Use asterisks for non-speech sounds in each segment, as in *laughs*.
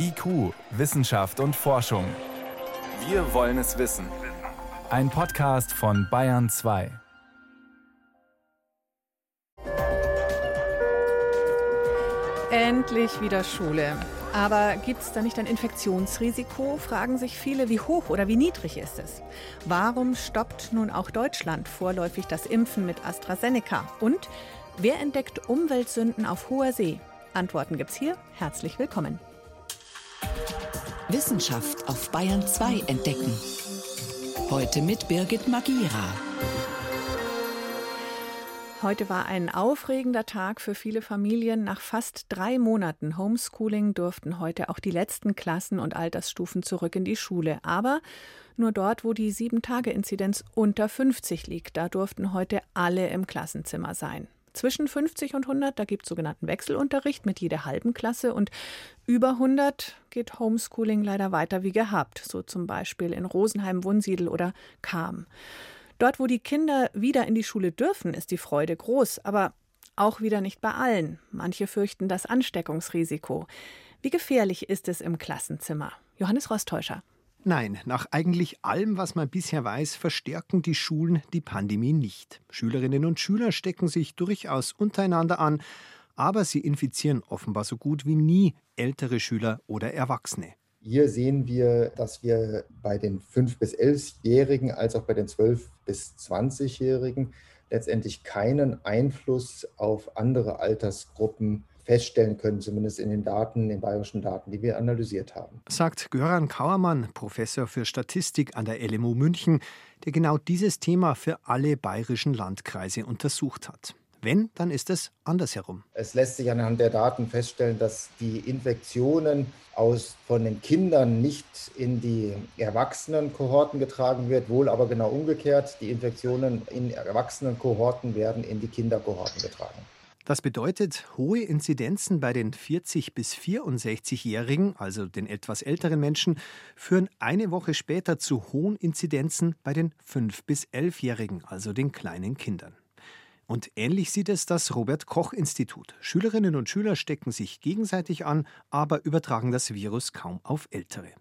IQ, Wissenschaft und Forschung. Wir wollen es wissen. Ein Podcast von Bayern 2. Endlich wieder Schule. Aber gibt es da nicht ein Infektionsrisiko? Fragen sich viele, wie hoch oder wie niedrig ist es? Warum stoppt nun auch Deutschland vorläufig das Impfen mit AstraZeneca? Und wer entdeckt Umweltsünden auf hoher See? Antworten gibt's hier. Herzlich willkommen. Wissenschaft auf Bayern 2 entdecken. Heute mit Birgit Magira. Heute war ein aufregender Tag für viele Familien. Nach fast drei Monaten Homeschooling durften heute auch die letzten Klassen und Altersstufen zurück in die Schule. Aber nur dort, wo die Sieben-Tage-Inzidenz unter 50 liegt. Da durften heute alle im Klassenzimmer sein. Zwischen 50 und 100, da gibt es sogenannten Wechselunterricht mit jeder halben Klasse und über 100 geht Homeschooling leider weiter wie gehabt, so zum Beispiel in Rosenheim, Wunsiedel oder Kam. Dort, wo die Kinder wieder in die Schule dürfen, ist die Freude groß, aber auch wieder nicht bei allen. Manche fürchten das Ansteckungsrisiko. Wie gefährlich ist es im Klassenzimmer? Johannes Rostäuscher. Nein, nach eigentlich allem, was man bisher weiß, verstärken die Schulen die Pandemie nicht. Schülerinnen und Schüler stecken sich durchaus untereinander an, aber sie infizieren offenbar so gut wie nie ältere Schüler oder Erwachsene. Hier sehen wir, dass wir bei den 5- bis 11-Jährigen als auch bei den 12- bis 20-Jährigen letztendlich keinen Einfluss auf andere Altersgruppen feststellen können, zumindest in den Daten, den bayerischen Daten, die wir analysiert haben. Sagt Göran Kauermann, Professor für Statistik an der LMU München, der genau dieses Thema für alle bayerischen Landkreise untersucht hat. Wenn, dann ist es andersherum. Es lässt sich anhand der Daten feststellen, dass die Infektionen aus, von den Kindern nicht in die Erwachsenenkohorten getragen wird, wohl aber genau umgekehrt. Die Infektionen in Erwachsenenkohorten werden in die Kinderkohorten getragen. Das bedeutet, hohe Inzidenzen bei den 40- bis 64-Jährigen, also den etwas älteren Menschen, führen eine Woche später zu hohen Inzidenzen bei den 5- bis 11-Jährigen, also den kleinen Kindern. Und ähnlich sieht es das Robert Koch Institut. Schülerinnen und Schüler stecken sich gegenseitig an, aber übertragen das Virus kaum auf Ältere.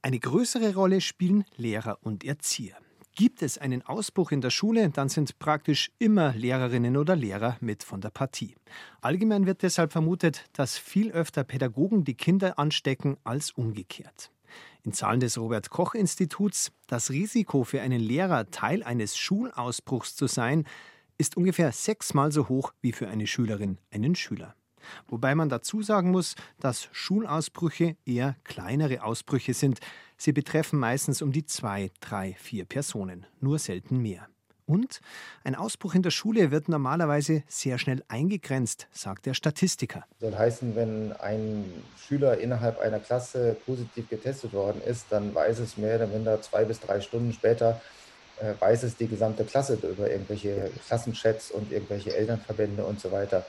Eine größere Rolle spielen Lehrer und Erzieher. Gibt es einen Ausbruch in der Schule, dann sind praktisch immer Lehrerinnen oder Lehrer mit von der Partie. Allgemein wird deshalb vermutet, dass viel öfter Pädagogen die Kinder anstecken als umgekehrt. In Zahlen des Robert Koch Instituts, das Risiko für einen Lehrer Teil eines Schulausbruchs zu sein, ist ungefähr sechsmal so hoch wie für eine Schülerin einen Schüler. Wobei man dazu sagen muss, dass Schulausbrüche eher kleinere Ausbrüche sind. Sie betreffen meistens um die zwei, drei, vier Personen, nur selten mehr. Und ein Ausbruch in der Schule wird normalerweise sehr schnell eingegrenzt, sagt der Statistiker. Soll heißen, wenn ein Schüler innerhalb einer Klasse positiv getestet worden ist, dann weiß es mehr oder minder zwei bis drei Stunden später, äh, weiß es die gesamte Klasse über irgendwelche Klassenchats und irgendwelche Elternverbände und so weiter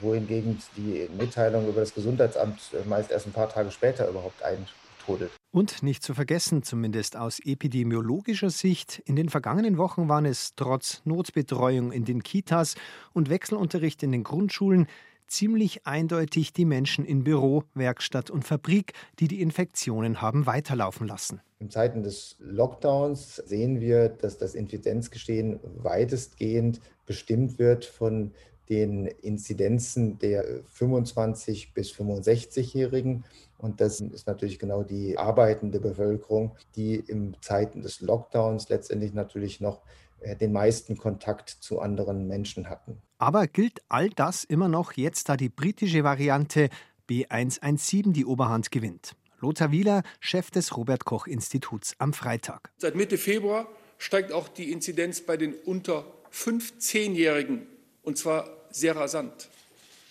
wohingegen die Mitteilung über das Gesundheitsamt meist erst ein paar Tage später überhaupt eintrudelt. Und nicht zu vergessen, zumindest aus epidemiologischer Sicht, in den vergangenen Wochen waren es trotz Notbetreuung in den Kitas und Wechselunterricht in den Grundschulen ziemlich eindeutig die Menschen in Büro, Werkstatt und Fabrik, die die Infektionen haben weiterlaufen lassen. In Zeiten des Lockdowns sehen wir, dass das Inzidenzgeschehen weitestgehend bestimmt wird von den Inzidenzen der 25 bis 65-Jährigen. Und das ist natürlich genau die arbeitende Bevölkerung, die in Zeiten des Lockdowns letztendlich natürlich noch äh, den meisten Kontakt zu anderen Menschen hatten. Aber gilt all das immer noch jetzt, da die britische Variante B117 die Oberhand gewinnt? Lothar Wieler, Chef des Robert Koch Instituts am Freitag. Seit Mitte Februar steigt auch die Inzidenz bei den unter 15-Jährigen und zwar sehr rasant.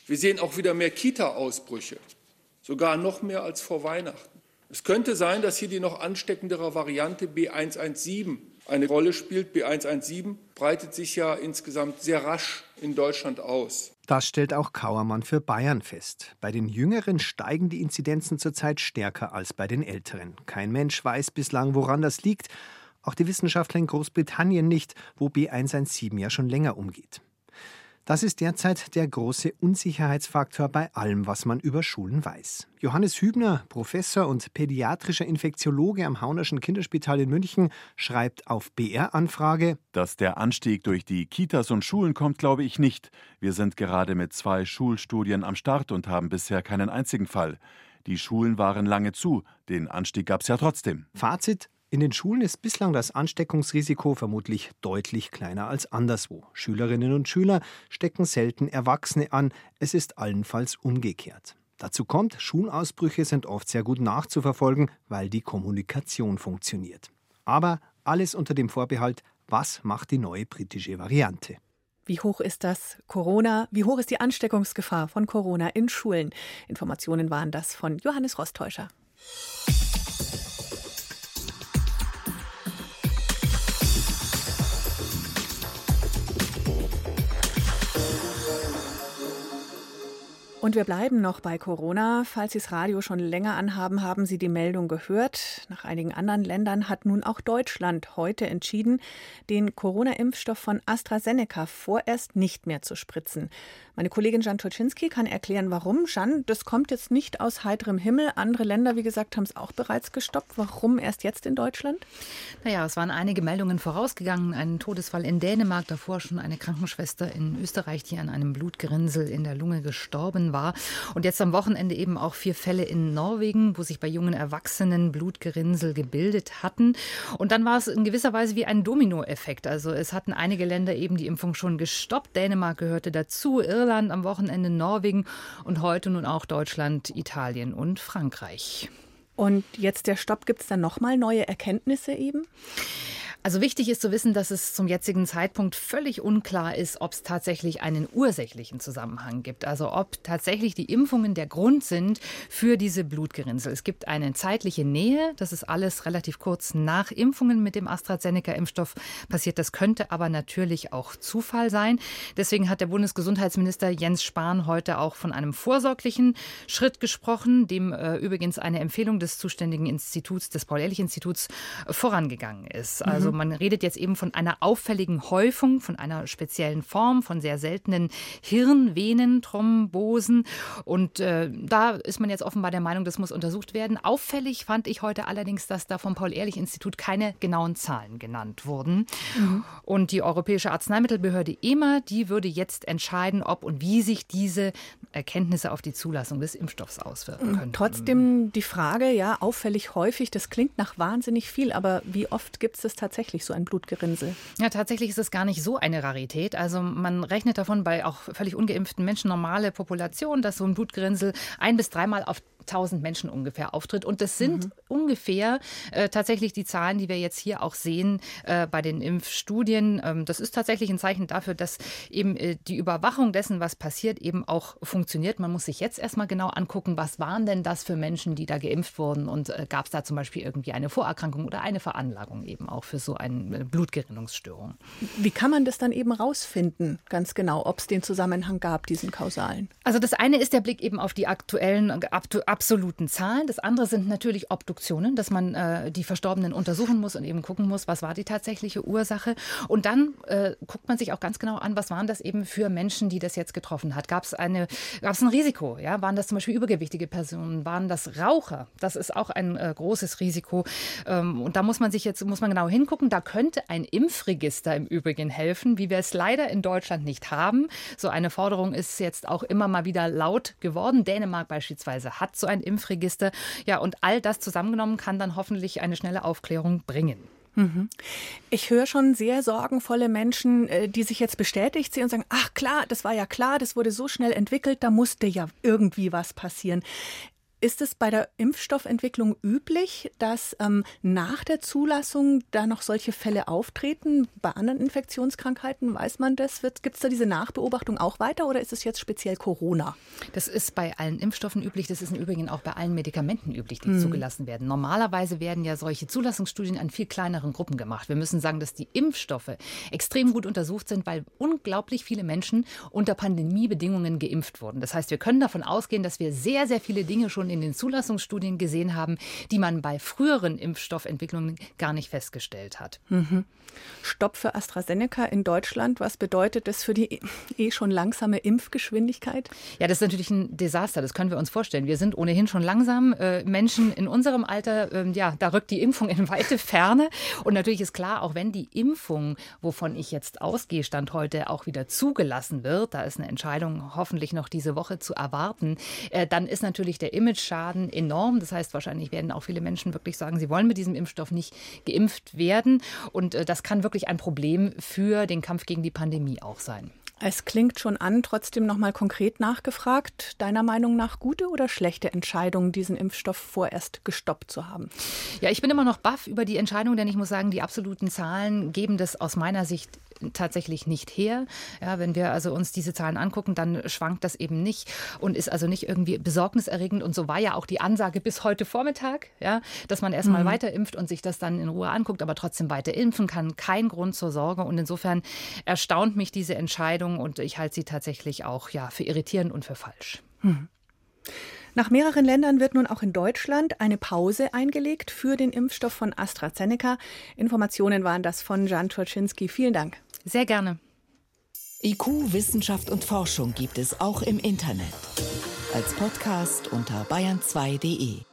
Wir sehen auch wieder mehr Kita-Ausbrüche, sogar noch mehr als vor Weihnachten. Es könnte sein, dass hier die noch ansteckendere Variante B117 eine Rolle spielt. B117 breitet sich ja insgesamt sehr rasch in Deutschland aus. Das stellt auch Kauermann für Bayern fest. Bei den Jüngeren steigen die Inzidenzen zurzeit stärker als bei den Älteren. Kein Mensch weiß bislang, woran das liegt. Auch die Wissenschaftler in Großbritannien nicht, wo B117 ja schon länger umgeht. Das ist derzeit der große Unsicherheitsfaktor bei allem, was man über Schulen weiß. Johannes Hübner, Professor und pädiatrischer Infektiologe am Haunerschen Kinderspital in München, schreibt auf BR-Anfrage: Dass der Anstieg durch die Kitas und Schulen kommt, glaube ich nicht. Wir sind gerade mit zwei Schulstudien am Start und haben bisher keinen einzigen Fall. Die Schulen waren lange zu, den Anstieg gab es ja trotzdem. Fazit: in den Schulen ist bislang das Ansteckungsrisiko vermutlich deutlich kleiner als anderswo. Schülerinnen und Schüler stecken selten Erwachsene an, es ist allenfalls umgekehrt. Dazu kommt, Schulausbrüche sind oft sehr gut nachzuverfolgen, weil die Kommunikation funktioniert. Aber alles unter dem Vorbehalt, was macht die neue britische Variante? Wie hoch ist das Corona? Wie hoch ist die Ansteckungsgefahr von Corona in Schulen? Informationen waren das von Johannes Rostäuscher. Und wir bleiben noch bei Corona. Falls Sie das Radio schon länger anhaben, haben Sie die Meldung gehört. Nach einigen anderen Ländern hat nun auch Deutschland heute entschieden, den Corona-Impfstoff von AstraZeneca vorerst nicht mehr zu spritzen. Meine Kollegin Jan Turczynski kann erklären, warum. Jan, das kommt jetzt nicht aus heiterem Himmel. Andere Länder, wie gesagt, haben es auch bereits gestoppt. Warum erst jetzt in Deutschland? Naja, es waren einige Meldungen vorausgegangen. Ein Todesfall in Dänemark, davor schon eine Krankenschwester in Österreich, die an einem Blutgerinnsel in der Lunge gestorben war. Und jetzt am Wochenende eben auch vier Fälle in Norwegen, wo sich bei jungen Erwachsenen Blutgerinnsel gebildet hatten. Und dann war es in gewisser Weise wie ein Dominoeffekt. Also es hatten einige Länder eben die Impfung schon gestoppt. Dänemark gehörte dazu, Irland am Wochenende Norwegen und heute nun auch Deutschland, Italien und Frankreich. Und jetzt der Stopp, gibt es dann nochmal neue Erkenntnisse eben? Also wichtig ist zu wissen, dass es zum jetzigen Zeitpunkt völlig unklar ist, ob es tatsächlich einen ursächlichen Zusammenhang gibt. Also ob tatsächlich die Impfungen der Grund sind für diese Blutgerinnsel. Es gibt eine zeitliche Nähe. Das ist alles relativ kurz nach Impfungen mit dem AstraZeneca-Impfstoff passiert. Das könnte aber natürlich auch Zufall sein. Deswegen hat der Bundesgesundheitsminister Jens Spahn heute auch von einem vorsorglichen Schritt gesprochen, dem äh, übrigens eine Empfehlung des zuständigen Instituts, des Paul-Ehrlich-Instituts, vorangegangen ist. Also also man redet jetzt eben von einer auffälligen Häufung, von einer speziellen Form, von sehr seltenen Hirnvenenthrombosen. Und äh, da ist man jetzt offenbar der Meinung, das muss untersucht werden. Auffällig fand ich heute allerdings, dass da vom Paul-Ehrlich-Institut keine genauen Zahlen genannt wurden. Mhm. Und die Europäische Arzneimittelbehörde EMA, die würde jetzt entscheiden, ob und wie sich diese Erkenntnisse auf die Zulassung des Impfstoffs auswirken können. Trotzdem die Frage, ja, auffällig häufig, das klingt nach wahnsinnig viel, aber wie oft gibt es das tatsächlich? Tatsächlich so ein Blutgerinnsel? Ja, tatsächlich ist es gar nicht so eine Rarität. Also man rechnet davon bei auch völlig ungeimpften Menschen, normale Population, dass so ein Blutgerinnsel ein bis dreimal auf 1000 Menschen ungefähr auftritt. Und das sind mhm. ungefähr äh, tatsächlich die Zahlen, die wir jetzt hier auch sehen äh, bei den Impfstudien. Ähm, das ist tatsächlich ein Zeichen dafür, dass eben äh, die Überwachung dessen, was passiert, eben auch funktioniert. Man muss sich jetzt erstmal genau angucken, was waren denn das für Menschen, die da geimpft wurden und äh, gab es da zum Beispiel irgendwie eine Vorerkrankung oder eine Veranlagung eben auch für so eine Blutgerinnungsstörung. Wie kann man das dann eben rausfinden, ganz genau, ob es den Zusammenhang gab, diesen kausalen? Also das eine ist der Blick eben auf die aktuellen, absoluten Zahlen. Das andere sind natürlich Obduktionen, dass man äh, die Verstorbenen untersuchen muss und eben gucken muss, was war die tatsächliche Ursache. Und dann äh, guckt man sich auch ganz genau an, was waren das eben für Menschen, die das jetzt getroffen hat. Gab es eine, gab es ein Risiko? Ja, waren das zum Beispiel übergewichtige Personen? Waren das Raucher? Das ist auch ein äh, großes Risiko. Ähm, und da muss man sich jetzt muss man genau hingucken. Da könnte ein Impfregister im Übrigen helfen, wie wir es leider in Deutschland nicht haben. So eine Forderung ist jetzt auch immer mal wieder laut geworden. Dänemark beispielsweise hat so ein Impfregister. Ja, und all das zusammengenommen kann dann hoffentlich eine schnelle Aufklärung bringen. Mhm. Ich höre schon sehr sorgenvolle Menschen, äh, die sich jetzt bestätigt sehen und sagen, ach klar, das war ja klar, das wurde so schnell entwickelt, da musste ja irgendwie was passieren. Ist es bei der Impfstoffentwicklung üblich, dass ähm, nach der Zulassung da noch solche Fälle auftreten? Bei anderen Infektionskrankheiten weiß man das? Gibt es da diese Nachbeobachtung auch weiter oder ist es jetzt speziell Corona? Das ist bei allen Impfstoffen üblich. Das ist im Übrigen auch bei allen Medikamenten üblich, die hm. zugelassen werden. Normalerweise werden ja solche Zulassungsstudien an viel kleineren Gruppen gemacht. Wir müssen sagen, dass die Impfstoffe extrem gut untersucht sind, weil unglaublich viele Menschen unter Pandemiebedingungen geimpft wurden. Das heißt, wir können davon ausgehen, dass wir sehr, sehr viele Dinge schon schon in den Zulassungsstudien gesehen haben, die man bei früheren Impfstoffentwicklungen gar nicht festgestellt hat. Mhm. Stopp für AstraZeneca in Deutschland. Was bedeutet das für die eh schon langsame Impfgeschwindigkeit? Ja, das ist natürlich ein Desaster. Das können wir uns vorstellen. Wir sind ohnehin schon langsam. Äh, Menschen in unserem Alter, äh, ja, da rückt die Impfung in weite Ferne. Und natürlich ist klar, auch wenn die Impfung, wovon ich jetzt ausgehe, Stand heute auch wieder zugelassen wird, da ist eine Entscheidung hoffentlich noch diese Woche zu erwarten, äh, dann ist natürlich der Image-Schaden enorm. Das heißt, wahrscheinlich werden auch viele Menschen wirklich sagen, sie wollen mit diesem Impfstoff nicht geimpft werden. Und äh, das kann wirklich ein Problem für den Kampf gegen die Pandemie auch sein. Es klingt schon an, trotzdem noch mal konkret nachgefragt. Deiner Meinung nach gute oder schlechte Entscheidung, diesen Impfstoff vorerst gestoppt zu haben? Ja, ich bin immer noch baff über die Entscheidung, denn ich muss sagen, die absoluten Zahlen geben das aus meiner Sicht tatsächlich nicht her. Ja, wenn wir also uns diese Zahlen angucken, dann schwankt das eben nicht und ist also nicht irgendwie besorgniserregend. Und so war ja auch die Ansage bis heute Vormittag, ja, dass man erstmal mhm. weiter impft und sich das dann in Ruhe anguckt, aber trotzdem weiter impfen kann. Kein Grund zur Sorge. Und insofern erstaunt mich diese Entscheidung und ich halte sie tatsächlich auch ja, für irritierend und für falsch. Mhm. Nach mehreren Ländern wird nun auch in Deutschland eine Pause eingelegt für den Impfstoff von AstraZeneca. Informationen waren das von Jan Turczynski. Vielen Dank. Sehr gerne. IQ, Wissenschaft und Forschung gibt es auch im Internet. Als Podcast unter bayern2.de.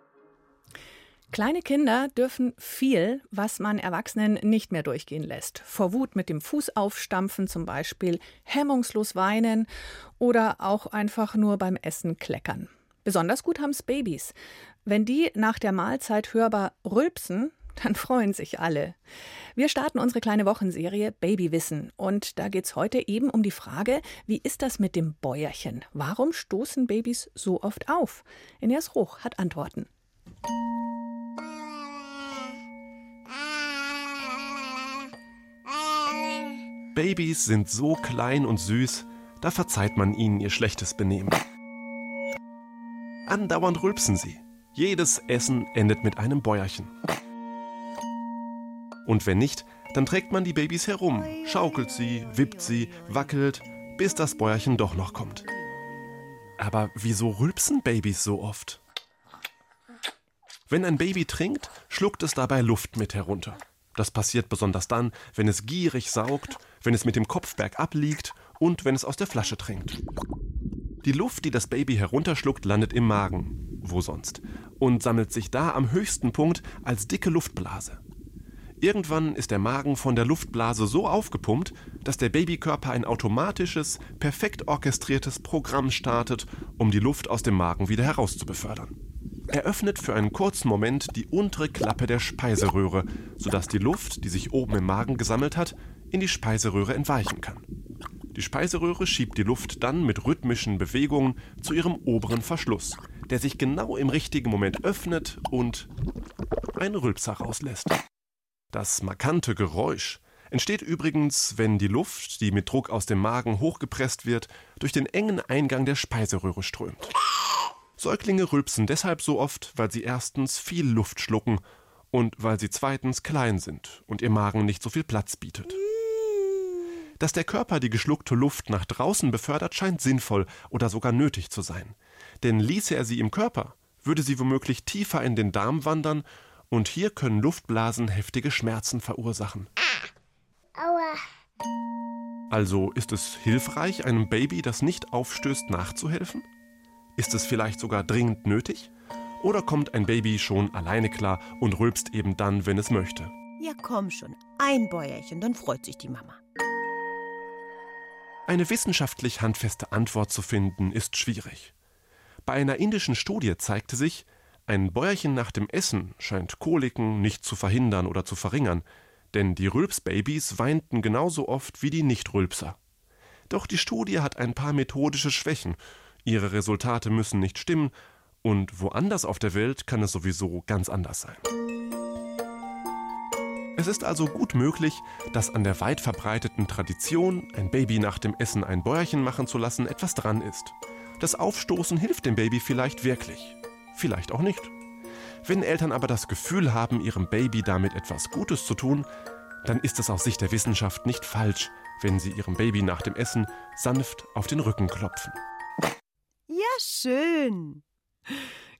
Kleine Kinder dürfen viel, was man Erwachsenen nicht mehr durchgehen lässt. Vor Wut mit dem Fuß aufstampfen zum Beispiel, hemmungslos weinen oder auch einfach nur beim Essen kleckern. Besonders gut haben es Babys. Wenn die nach der Mahlzeit hörbar rülpsen, *laughs* dann freuen sich alle. Wir starten unsere kleine Wochenserie Babywissen und da geht es heute eben um die Frage, wie ist das mit dem Bäuerchen? Warum stoßen Babys so oft auf? Ines Ruch hat Antworten. Babys sind so klein und süß, da verzeiht man ihnen ihr schlechtes Benehmen. Andauernd rülpsen sie. Jedes Essen endet mit einem Bäuerchen. Und wenn nicht, dann trägt man die Babys herum, schaukelt sie, wippt sie, wackelt, bis das Bäuerchen doch noch kommt. Aber wieso rülpsen Babys so oft? Wenn ein Baby trinkt, schluckt es dabei Luft mit herunter. Das passiert besonders dann, wenn es gierig saugt, wenn es mit dem Kopf bergab liegt und wenn es aus der Flasche trinkt. Die Luft, die das Baby herunterschluckt, landet im Magen, wo sonst, und sammelt sich da am höchsten Punkt als dicke Luftblase. Irgendwann ist der Magen von der Luftblase so aufgepumpt, dass der Babykörper ein automatisches, perfekt orchestriertes Programm startet, um die Luft aus dem Magen wieder herauszubefördern. Er öffnet für einen kurzen Moment die untere Klappe der Speiseröhre, sodass die Luft, die sich oben im Magen gesammelt hat, in die Speiseröhre entweichen kann. Die Speiseröhre schiebt die Luft dann mit rhythmischen Bewegungen zu ihrem oberen Verschluss, der sich genau im richtigen Moment öffnet und einen Rülpser rauslässt. Das markante Geräusch entsteht übrigens, wenn die Luft, die mit Druck aus dem Magen hochgepresst wird, durch den engen Eingang der Speiseröhre strömt. Säuglinge rülpsen deshalb so oft, weil sie erstens viel Luft schlucken und weil sie zweitens klein sind und ihr Magen nicht so viel Platz bietet. Dass der Körper die geschluckte Luft nach draußen befördert, scheint sinnvoll oder sogar nötig zu sein. Denn ließe er sie im Körper, würde sie womöglich tiefer in den Darm wandern und hier können Luftblasen heftige Schmerzen verursachen. Aua. Also ist es hilfreich, einem Baby, das nicht aufstößt, nachzuhelfen? Ist es vielleicht sogar dringend nötig? Oder kommt ein Baby schon alleine klar und rülpst eben dann, wenn es möchte? Ja, komm schon, ein Bäuerchen, dann freut sich die Mama. Eine wissenschaftlich handfeste Antwort zu finden, ist schwierig. Bei einer indischen Studie zeigte sich, ein Bäuerchen nach dem Essen scheint Koliken nicht zu verhindern oder zu verringern, denn die Rülpsbabys weinten genauso oft wie die Nichtrülpser. Doch die Studie hat ein paar methodische Schwächen, ihre Resultate müssen nicht stimmen, und woanders auf der Welt kann es sowieso ganz anders sein. Es ist also gut möglich, dass an der weit verbreiteten Tradition, ein Baby nach dem Essen ein Bäuerchen machen zu lassen, etwas dran ist. Das Aufstoßen hilft dem Baby vielleicht wirklich vielleicht auch nicht. Wenn Eltern aber das Gefühl haben, ihrem Baby damit etwas Gutes zu tun, dann ist es aus Sicht der Wissenschaft nicht falsch, wenn sie ihrem Baby nach dem Essen sanft auf den Rücken klopfen. Schön.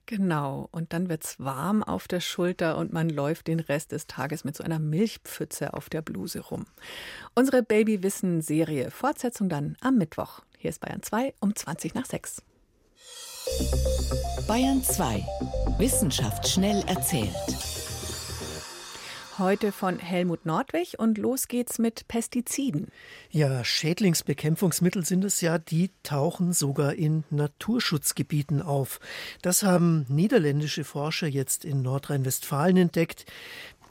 Genau, und dann wird es warm auf der Schulter und man läuft den Rest des Tages mit so einer Milchpfütze auf der Bluse rum. Unsere Babywissen-Serie, Fortsetzung dann am Mittwoch. Hier ist Bayern 2 um 20 nach 6. Bayern 2. Wissenschaft schnell erzählt. Heute von Helmut Nordwig und los geht's mit Pestiziden. Ja, Schädlingsbekämpfungsmittel sind es ja, die tauchen sogar in Naturschutzgebieten auf. Das haben niederländische Forscher jetzt in Nordrhein-Westfalen entdeckt.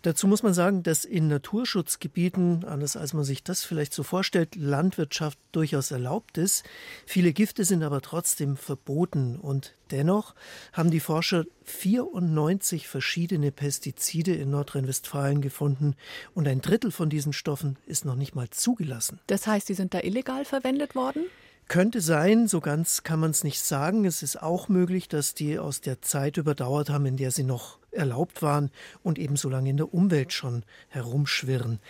Dazu muss man sagen, dass in Naturschutzgebieten, anders als man sich das vielleicht so vorstellt, Landwirtschaft durchaus erlaubt ist. Viele Gifte sind aber trotzdem verboten. Und dennoch haben die Forscher 94 verschiedene Pestizide in Nordrhein-Westfalen gefunden. Und ein Drittel von diesen Stoffen ist noch nicht mal zugelassen. Das heißt, die sind da illegal verwendet worden? Könnte sein, so ganz kann man es nicht sagen. Es ist auch möglich, dass die aus der Zeit überdauert haben, in der sie noch erlaubt waren und ebenso lange in der Umwelt schon herumschwirren.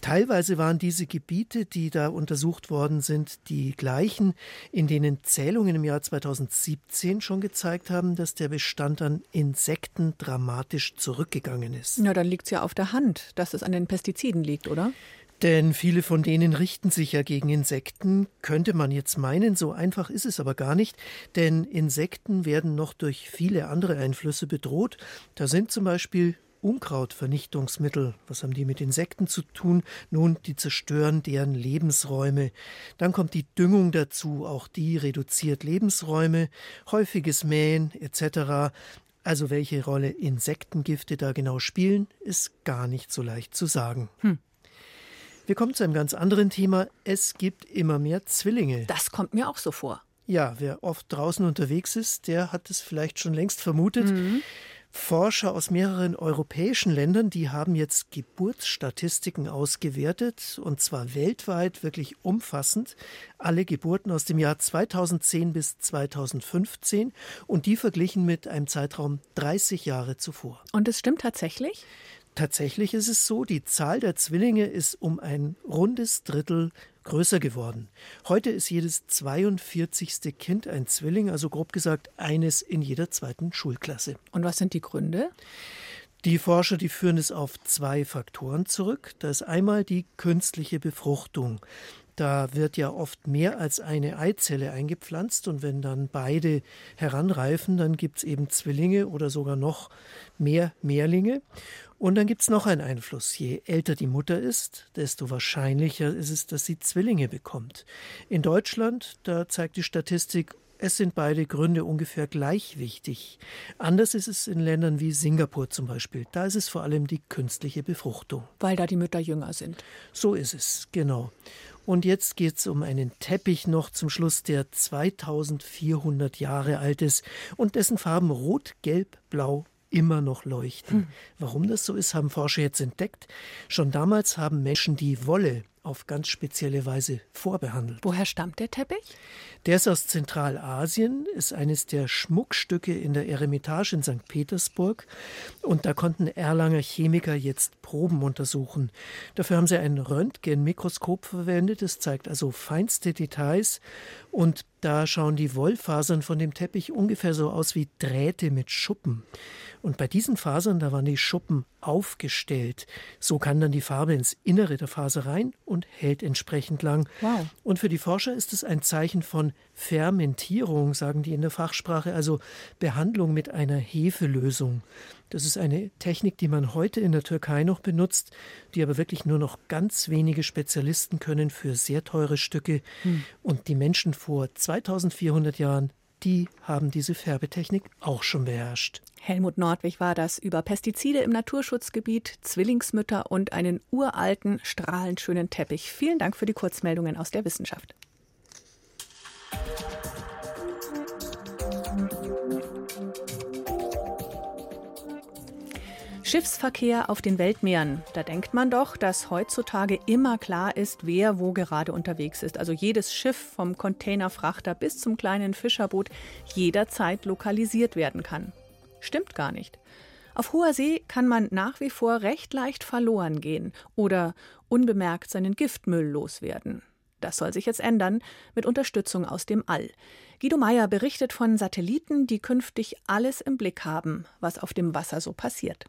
Teilweise waren diese Gebiete, die da untersucht worden sind, die gleichen, in denen Zählungen im Jahr 2017 schon gezeigt haben, dass der Bestand an Insekten dramatisch zurückgegangen ist. Na, dann liegt es ja auf der Hand, dass es an den Pestiziden liegt, oder? Denn viele von denen richten sich ja gegen Insekten, könnte man jetzt meinen, so einfach ist es aber gar nicht, denn Insekten werden noch durch viele andere Einflüsse bedroht. Da sind zum Beispiel Unkrautvernichtungsmittel. Was haben die mit Insekten zu tun? Nun, die zerstören deren Lebensräume. Dann kommt die Düngung dazu, auch die reduziert Lebensräume, häufiges Mähen etc. Also welche Rolle Insektengifte da genau spielen, ist gar nicht so leicht zu sagen. Hm. Wir kommen zu einem ganz anderen Thema. Es gibt immer mehr Zwillinge. Das kommt mir auch so vor. Ja, wer oft draußen unterwegs ist, der hat es vielleicht schon längst vermutet. Mhm. Forscher aus mehreren europäischen Ländern, die haben jetzt Geburtsstatistiken ausgewertet, und zwar weltweit wirklich umfassend, alle Geburten aus dem Jahr 2010 bis 2015 und die verglichen mit einem Zeitraum 30 Jahre zuvor. Und es stimmt tatsächlich? Tatsächlich ist es so, die Zahl der Zwillinge ist um ein rundes Drittel größer geworden. Heute ist jedes 42. Kind ein Zwilling, also grob gesagt eines in jeder zweiten Schulklasse. Und was sind die Gründe? Die Forscher, die führen es auf zwei Faktoren zurück. Da ist einmal die künstliche Befruchtung. Da wird ja oft mehr als eine Eizelle eingepflanzt und wenn dann beide heranreifen, dann gibt es eben Zwillinge oder sogar noch mehr Mehrlinge. Und dann gibt es noch einen Einfluss. Je älter die Mutter ist, desto wahrscheinlicher ist es, dass sie Zwillinge bekommt. In Deutschland, da zeigt die Statistik, es sind beide Gründe ungefähr gleich wichtig. Anders ist es in Ländern wie Singapur zum Beispiel. Da ist es vor allem die künstliche Befruchtung. Weil da die Mütter jünger sind. So ist es, genau. Und jetzt geht es um einen Teppich noch zum Schluss, der 2400 Jahre alt ist und dessen Farben rot, gelb, blau immer noch leuchten. Hm. Warum das so ist, haben Forscher jetzt entdeckt. Schon damals haben Menschen die Wolle auf ganz spezielle Weise vorbehandelt. Woher stammt der Teppich? Der ist aus Zentralasien, ist eines der Schmuckstücke in der Eremitage in St. Petersburg. Und da konnten Erlanger Chemiker jetzt Proben untersuchen. Dafür haben sie ein Röntgenmikroskop verwendet. Das zeigt also feinste Details. Und da schauen die Wollfasern von dem Teppich ungefähr so aus wie Drähte mit Schuppen. Und bei diesen Fasern, da waren die Schuppen aufgestellt. So kann dann die Farbe ins Innere der Faser rein und hält entsprechend lang. Wow. Und für die Forscher ist es ein Zeichen von Fermentierung, sagen die in der Fachsprache, also Behandlung mit einer Hefelösung. Das ist eine Technik, die man heute in der Türkei noch benutzt, die aber wirklich nur noch ganz wenige Spezialisten können für sehr teure Stücke. Hm. Und die Menschen vor 2400 Jahren, die haben diese Färbetechnik auch schon beherrscht. Helmut Nordwig war das über Pestizide im Naturschutzgebiet, Zwillingsmütter und einen uralten, strahlend schönen Teppich. Vielen Dank für die Kurzmeldungen aus der Wissenschaft. Schiffsverkehr auf den Weltmeeren. Da denkt man doch, dass heutzutage immer klar ist, wer wo gerade unterwegs ist. Also jedes Schiff vom Containerfrachter bis zum kleinen Fischerboot jederzeit lokalisiert werden kann. Stimmt gar nicht. Auf hoher See kann man nach wie vor recht leicht verloren gehen oder unbemerkt seinen Giftmüll loswerden. Das soll sich jetzt ändern mit Unterstützung aus dem All. Guido Meyer berichtet von Satelliten, die künftig alles im Blick haben, was auf dem Wasser so passiert.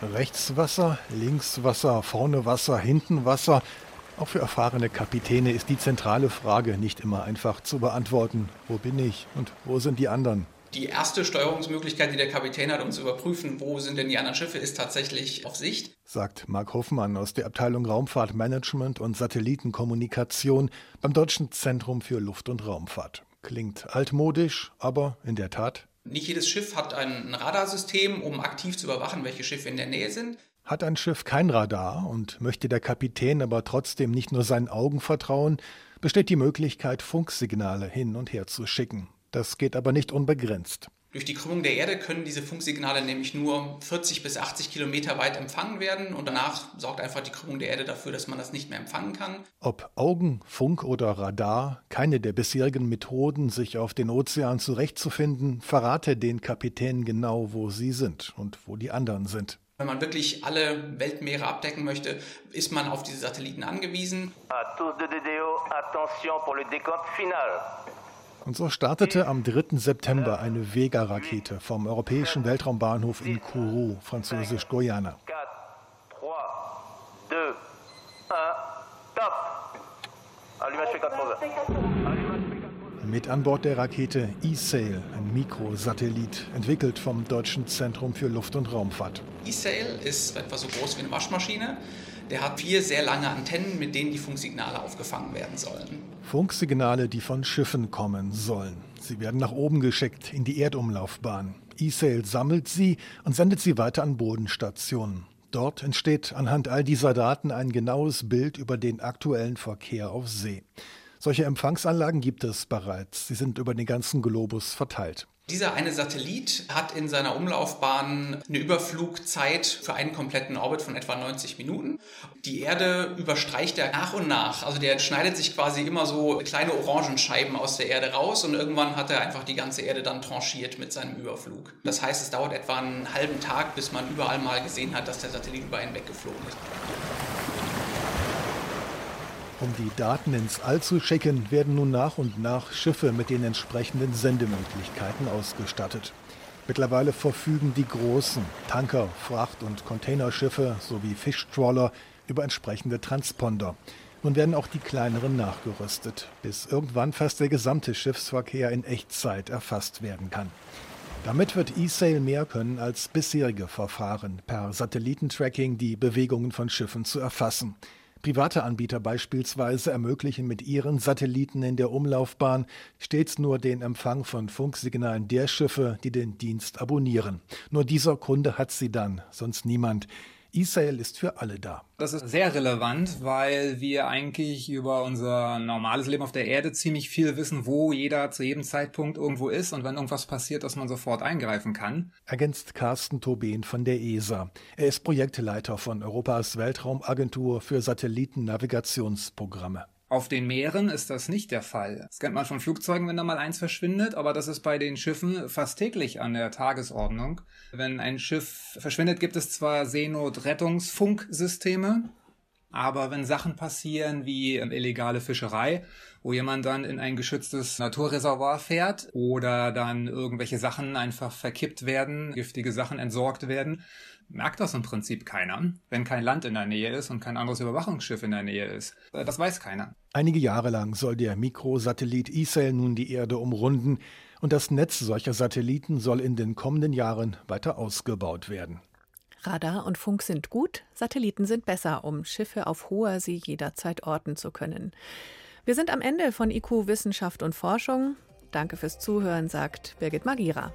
Rechts Wasser, links Wasser, vorne Wasser, hinten Wasser. Auch für erfahrene Kapitäne ist die zentrale Frage nicht immer einfach zu beantworten. Wo bin ich und wo sind die anderen? Die erste Steuerungsmöglichkeit, die der Kapitän hat, um zu überprüfen, wo sind denn die anderen Schiffe, ist tatsächlich auf Sicht. Sagt Marc Hoffmann aus der Abteilung Raumfahrtmanagement und Satellitenkommunikation beim Deutschen Zentrum für Luft- und Raumfahrt. Klingt altmodisch, aber in der Tat. Nicht jedes Schiff hat ein Radarsystem, um aktiv zu überwachen, welche Schiffe in der Nähe sind. Hat ein Schiff kein Radar und möchte der Kapitän aber trotzdem nicht nur seinen Augen vertrauen, besteht die Möglichkeit, Funksignale hin und her zu schicken. Das geht aber nicht unbegrenzt. Durch die Krümmung der Erde können diese Funksignale nämlich nur 40 bis 80 Kilometer weit empfangen werden und danach sorgt einfach die Krümmung der Erde dafür, dass man das nicht mehr empfangen kann. Ob Augen, Funk oder Radar, keine der bisherigen Methoden, sich auf den Ozean zurechtzufinden, verrate den Kapitänen genau, wo sie sind und wo die anderen sind. Wenn man wirklich alle Weltmeere abdecken möchte, ist man auf diese Satelliten angewiesen. À tous de DDO, attention pour le décompte final. Und so startete am 3. September eine Vega-Rakete vom europäischen Weltraumbahnhof in Kourou, französisch Guyana. Mit an Bord der Rakete E-Sail, ein Mikrosatellit, entwickelt vom Deutschen Zentrum für Luft- und Raumfahrt. E-Sail ist etwa so groß wie eine Waschmaschine. Der hat vier sehr lange Antennen, mit denen die Funksignale aufgefangen werden sollen. Funksignale, die von Schiffen kommen sollen. Sie werden nach oben geschickt in die Erdumlaufbahn. E-Sail sammelt sie und sendet sie weiter an Bodenstationen. Dort entsteht anhand all dieser Daten ein genaues Bild über den aktuellen Verkehr auf See. Solche Empfangsanlagen gibt es bereits. Sie sind über den ganzen Globus verteilt. Dieser eine Satellit hat in seiner Umlaufbahn eine Überflugzeit für einen kompletten Orbit von etwa 90 Minuten. Die Erde überstreicht er nach und nach. Also der schneidet sich quasi immer so kleine Orangenscheiben aus der Erde raus und irgendwann hat er einfach die ganze Erde dann tranchiert mit seinem Überflug. Das heißt, es dauert etwa einen halben Tag, bis man überall mal gesehen hat, dass der Satellit über ihn weggeflogen ist. Um die Daten ins All zu schicken, werden nun nach und nach Schiffe mit den entsprechenden Sendemöglichkeiten ausgestattet. Mittlerweile verfügen die großen Tanker, Fracht- und Containerschiffe sowie Fischtrawler über entsprechende Transponder. Nun werden auch die kleineren nachgerüstet, bis irgendwann fast der gesamte Schiffsverkehr in Echtzeit erfasst werden kann. Damit wird eSail mehr können als bisherige Verfahren, per Satellitentracking die Bewegungen von Schiffen zu erfassen. Private Anbieter beispielsweise ermöglichen mit ihren Satelliten in der Umlaufbahn stets nur den Empfang von Funksignalen der Schiffe, die den Dienst abonnieren. Nur dieser Kunde hat sie dann, sonst niemand. E-Sale ist für alle da. Das ist sehr relevant, weil wir eigentlich über unser normales Leben auf der Erde ziemlich viel wissen, wo jeder zu jedem Zeitpunkt irgendwo ist und wenn irgendwas passiert, dass man sofort eingreifen kann. Ergänzt Carsten Tobin von der ESA. Er ist Projektleiter von Europas Weltraumagentur für Satellitennavigationsprogramme. Auf den Meeren ist das nicht der Fall. Das kennt man von Flugzeugen, wenn da mal eins verschwindet, aber das ist bei den Schiffen fast täglich an der Tagesordnung. Wenn ein Schiff verschwindet, gibt es zwar Seenotrettungsfunksysteme, aber wenn Sachen passieren wie illegale Fischerei, wo jemand dann in ein geschütztes Naturreservoir fährt oder dann irgendwelche Sachen einfach verkippt werden, giftige Sachen entsorgt werden, merkt das im Prinzip keiner, wenn kein Land in der Nähe ist und kein anderes Überwachungsschiff in der Nähe ist. Äh, das weiß keiner. Einige Jahre lang soll der Mikrosatellit ISEL nun die Erde umrunden und das Netz solcher Satelliten soll in den kommenden Jahren weiter ausgebaut werden. Radar und Funk sind gut, Satelliten sind besser, um Schiffe auf hoher See jederzeit orten zu können. Wir sind am Ende von IQ Wissenschaft und Forschung. Danke fürs Zuhören, sagt Birgit Magira.